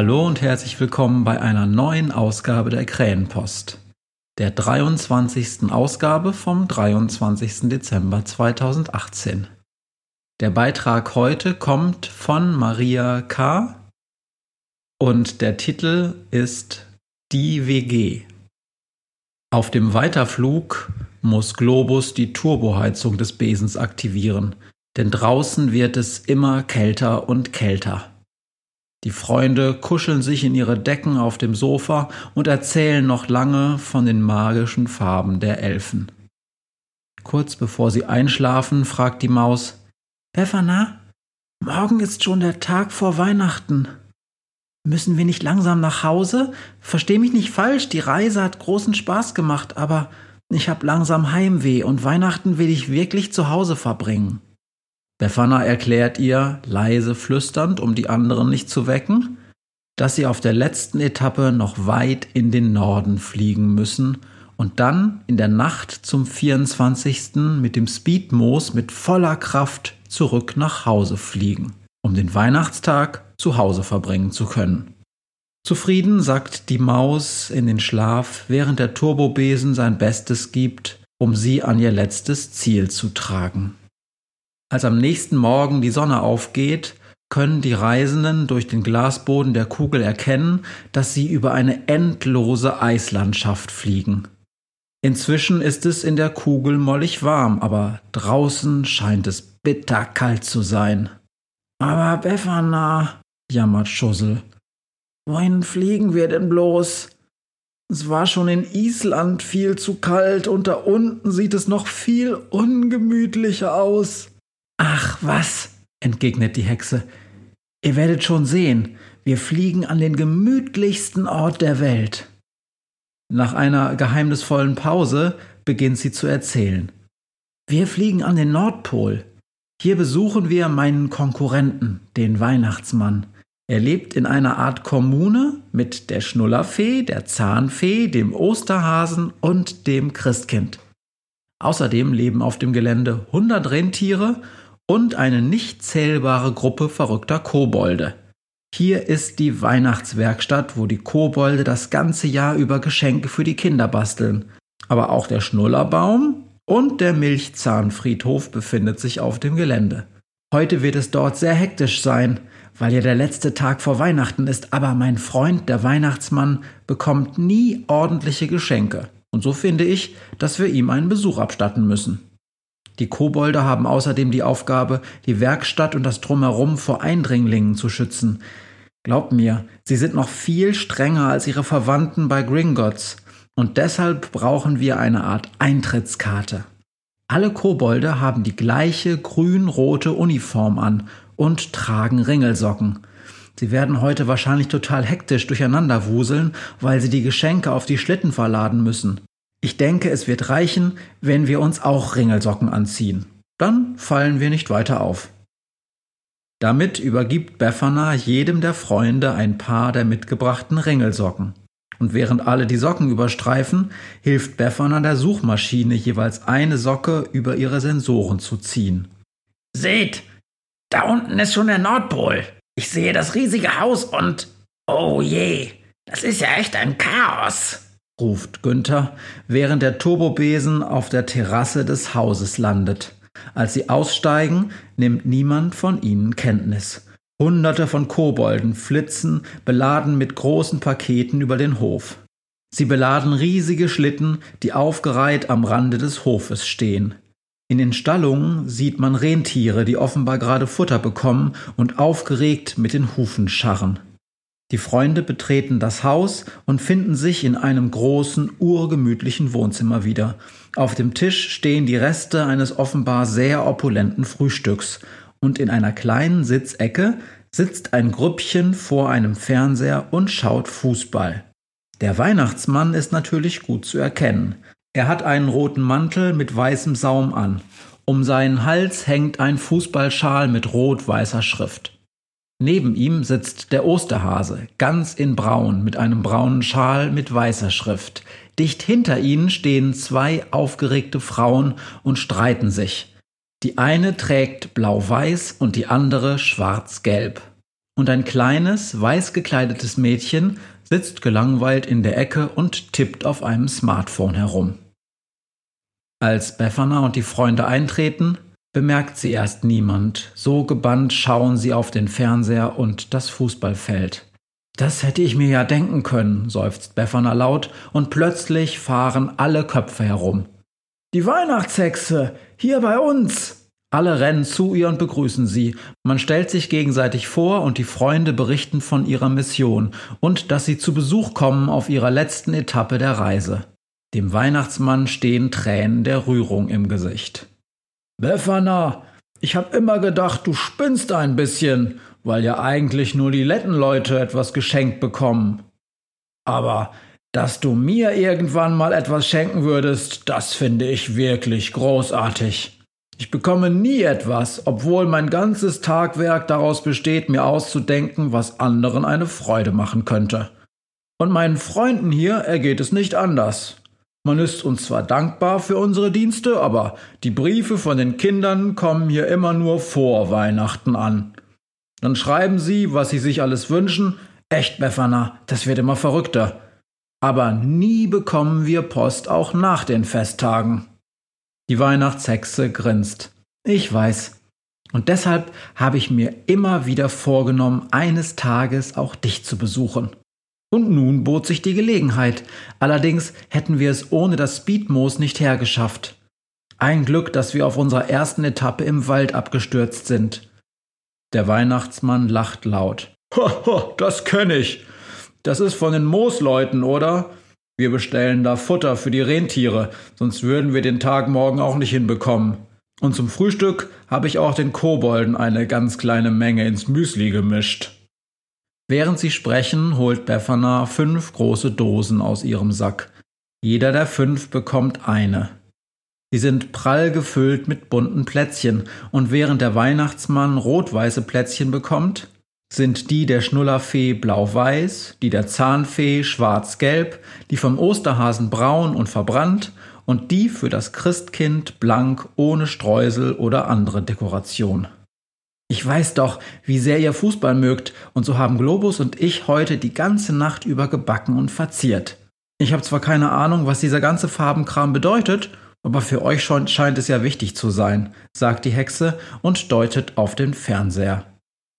Hallo und herzlich willkommen bei einer neuen Ausgabe der Krähenpost, der 23. Ausgabe vom 23. Dezember 2018. Der Beitrag heute kommt von Maria K. und der Titel ist Die WG. Auf dem Weiterflug muss Globus die Turboheizung des Besens aktivieren, denn draußen wird es immer kälter und kälter. Die Freunde kuscheln sich in ihre Decken auf dem Sofa und erzählen noch lange von den magischen Farben der Elfen. Kurz bevor sie einschlafen, fragt die Maus Befana, morgen ist schon der Tag vor Weihnachten. Müssen wir nicht langsam nach Hause? Versteh mich nicht falsch, die Reise hat großen Spaß gemacht, aber ich hab langsam Heimweh und Weihnachten will ich wirklich zu Hause verbringen. Befana erklärt ihr, leise flüsternd, um die anderen nicht zu wecken, dass sie auf der letzten Etappe noch weit in den Norden fliegen müssen und dann in der Nacht zum 24. mit dem Speedmoos mit voller Kraft zurück nach Hause fliegen, um den Weihnachtstag zu Hause verbringen zu können. Zufrieden sackt die Maus in den Schlaf, während der Turbobesen sein Bestes gibt, um sie an ihr letztes Ziel zu tragen. Als am nächsten Morgen die Sonne aufgeht, können die Reisenden durch den Glasboden der Kugel erkennen, dass sie über eine endlose Eislandschaft fliegen. Inzwischen ist es in der Kugel mollig warm, aber draußen scheint es bitterkalt zu sein. Aber Befana, jammert Schussel, wohin fliegen wir denn bloß? Es war schon in Island viel zu kalt und da unten sieht es noch viel ungemütlicher aus. Ach was, entgegnet die Hexe, ihr werdet schon sehen, wir fliegen an den gemütlichsten Ort der Welt. Nach einer geheimnisvollen Pause beginnt sie zu erzählen. Wir fliegen an den Nordpol. Hier besuchen wir meinen Konkurrenten, den Weihnachtsmann. Er lebt in einer Art Kommune mit der Schnullerfee, der Zahnfee, dem Osterhasen und dem Christkind. Außerdem leben auf dem Gelände 100 Rentiere und eine nicht zählbare Gruppe verrückter Kobolde. Hier ist die Weihnachtswerkstatt, wo die Kobolde das ganze Jahr über Geschenke für die Kinder basteln. Aber auch der Schnullerbaum und der Milchzahnfriedhof befindet sich auf dem Gelände. Heute wird es dort sehr hektisch sein, weil ja der letzte Tag vor Weihnachten ist, aber mein Freund, der Weihnachtsmann, bekommt nie ordentliche Geschenke. Und so finde ich, dass wir ihm einen Besuch abstatten müssen. Die Kobolde haben außerdem die Aufgabe, die Werkstatt und das Drumherum vor Eindringlingen zu schützen. Glaubt mir, sie sind noch viel strenger als ihre Verwandten bei Gringotts. Und deshalb brauchen wir eine Art Eintrittskarte. Alle Kobolde haben die gleiche grün-rote Uniform an und tragen Ringelsocken. Sie werden heute wahrscheinlich total hektisch durcheinander wuseln, weil sie die Geschenke auf die Schlitten verladen müssen. Ich denke, es wird reichen, wenn wir uns auch Ringelsocken anziehen. Dann fallen wir nicht weiter auf. Damit übergibt Befana jedem der Freunde ein paar der mitgebrachten Ringelsocken. Und während alle die Socken überstreifen, hilft Befana der Suchmaschine jeweils eine Socke über ihre Sensoren zu ziehen. Seht, da unten ist schon der Nordpol. Ich sehe das riesige Haus und oh je, das ist ja echt ein Chaos ruft Günther, während der Turbobesen auf der Terrasse des Hauses landet. Als sie aussteigen, nimmt niemand von ihnen Kenntnis. Hunderte von Kobolden flitzen, beladen mit großen Paketen über den Hof. Sie beladen riesige Schlitten, die aufgereiht am Rande des Hofes stehen. In den Stallungen sieht man Rentiere, die offenbar gerade Futter bekommen und aufgeregt mit den Hufen scharren. Die Freunde betreten das Haus und finden sich in einem großen, urgemütlichen Wohnzimmer wieder. Auf dem Tisch stehen die Reste eines offenbar sehr opulenten Frühstücks, und in einer kleinen Sitzecke sitzt ein Grüppchen vor einem Fernseher und schaut Fußball. Der Weihnachtsmann ist natürlich gut zu erkennen. Er hat einen roten Mantel mit weißem Saum an. Um seinen Hals hängt ein Fußballschal mit rot-weißer Schrift. Neben ihm sitzt der Osterhase, ganz in braun, mit einem braunen Schal mit weißer Schrift. Dicht hinter ihnen stehen zwei aufgeregte Frauen und streiten sich. Die eine trägt blau-weiß und die andere schwarz-gelb. Und ein kleines, weiß gekleidetes Mädchen sitzt gelangweilt in der Ecke und tippt auf einem Smartphone herum. Als Befana und die Freunde eintreten, bemerkt sie erst niemand. So gebannt schauen sie auf den Fernseher und das Fußballfeld. Das hätte ich mir ja denken können, seufzt Befana laut, und plötzlich fahren alle Köpfe herum. Die Weihnachtshexe, hier bei uns! Alle rennen zu ihr und begrüßen sie. Man stellt sich gegenseitig vor und die Freunde berichten von ihrer Mission und dass sie zu Besuch kommen auf ihrer letzten Etappe der Reise. Dem Weihnachtsmann stehen Tränen der Rührung im Gesicht. Befana, ich hab immer gedacht, du spinnst ein bisschen, weil ja eigentlich nur die Lettenleute etwas geschenkt bekommen. Aber dass du mir irgendwann mal etwas schenken würdest, das finde ich wirklich großartig. Ich bekomme nie etwas, obwohl mein ganzes Tagwerk daraus besteht, mir auszudenken, was anderen eine Freude machen könnte. Und meinen Freunden hier ergeht es nicht anders. Man ist uns zwar dankbar für unsere Dienste, aber die Briefe von den Kindern kommen hier immer nur vor Weihnachten an. Dann schreiben sie, was sie sich alles wünschen. Echt, Befana, das wird immer verrückter. Aber nie bekommen wir Post auch nach den Festtagen. Die Weihnachtshexe grinst. Ich weiß. Und deshalb habe ich mir immer wieder vorgenommen, eines Tages auch dich zu besuchen. Und nun bot sich die Gelegenheit. Allerdings hätten wir es ohne das Speedmoos nicht hergeschafft. Ein Glück, dass wir auf unserer ersten Etappe im Wald abgestürzt sind. Der Weihnachtsmann lacht laut. Hoho, das kenn ich. Das ist von den Moosleuten, oder? Wir bestellen da Futter für die Rentiere, sonst würden wir den Tag morgen auch nicht hinbekommen. Und zum Frühstück habe ich auch den Kobolden eine ganz kleine Menge ins Müsli gemischt. Während sie sprechen, holt Befana fünf große Dosen aus ihrem Sack. Jeder der fünf bekommt eine. Sie sind prall gefüllt mit bunten Plätzchen, und während der Weihnachtsmann rot-weiße Plätzchen bekommt, sind die der Schnullerfee blau-weiß, die der Zahnfee schwarz-gelb, die vom Osterhasen braun und verbrannt und die für das Christkind blank ohne Streusel oder andere Dekoration. Ich weiß doch, wie sehr ihr Fußball mögt, und so haben Globus und ich heute die ganze Nacht über gebacken und verziert. Ich habe zwar keine Ahnung, was dieser ganze Farbenkram bedeutet, aber für euch scheint es ja wichtig zu sein, sagt die Hexe und deutet auf den Fernseher.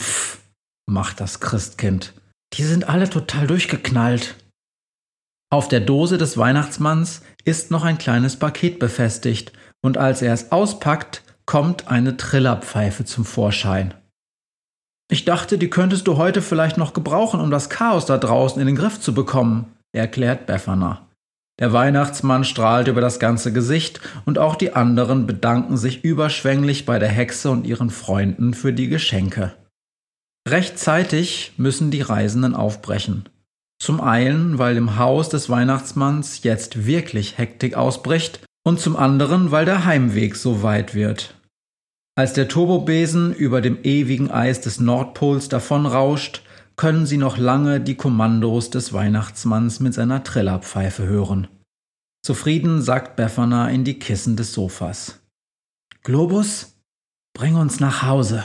Pff, macht das Christkind. Die sind alle total durchgeknallt. Auf der Dose des Weihnachtsmanns ist noch ein kleines Paket befestigt, und als er es auspackt, kommt eine Trillerpfeife zum Vorschein. Ich dachte, die könntest du heute vielleicht noch gebrauchen, um das Chaos da draußen in den Griff zu bekommen, erklärt Befana. Der Weihnachtsmann strahlt über das ganze Gesicht und auch die anderen bedanken sich überschwänglich bei der Hexe und ihren Freunden für die Geschenke. Rechtzeitig müssen die Reisenden aufbrechen. Zum einen, weil im Haus des Weihnachtsmanns jetzt wirklich Hektik ausbricht und zum anderen, weil der Heimweg so weit wird. Als der Turbobesen über dem ewigen Eis des Nordpols davonrauscht, können sie noch lange die Kommandos des Weihnachtsmanns mit seiner Trillerpfeife hören. Zufrieden sackt Befana in die Kissen des Sofas. Globus, bring uns nach Hause.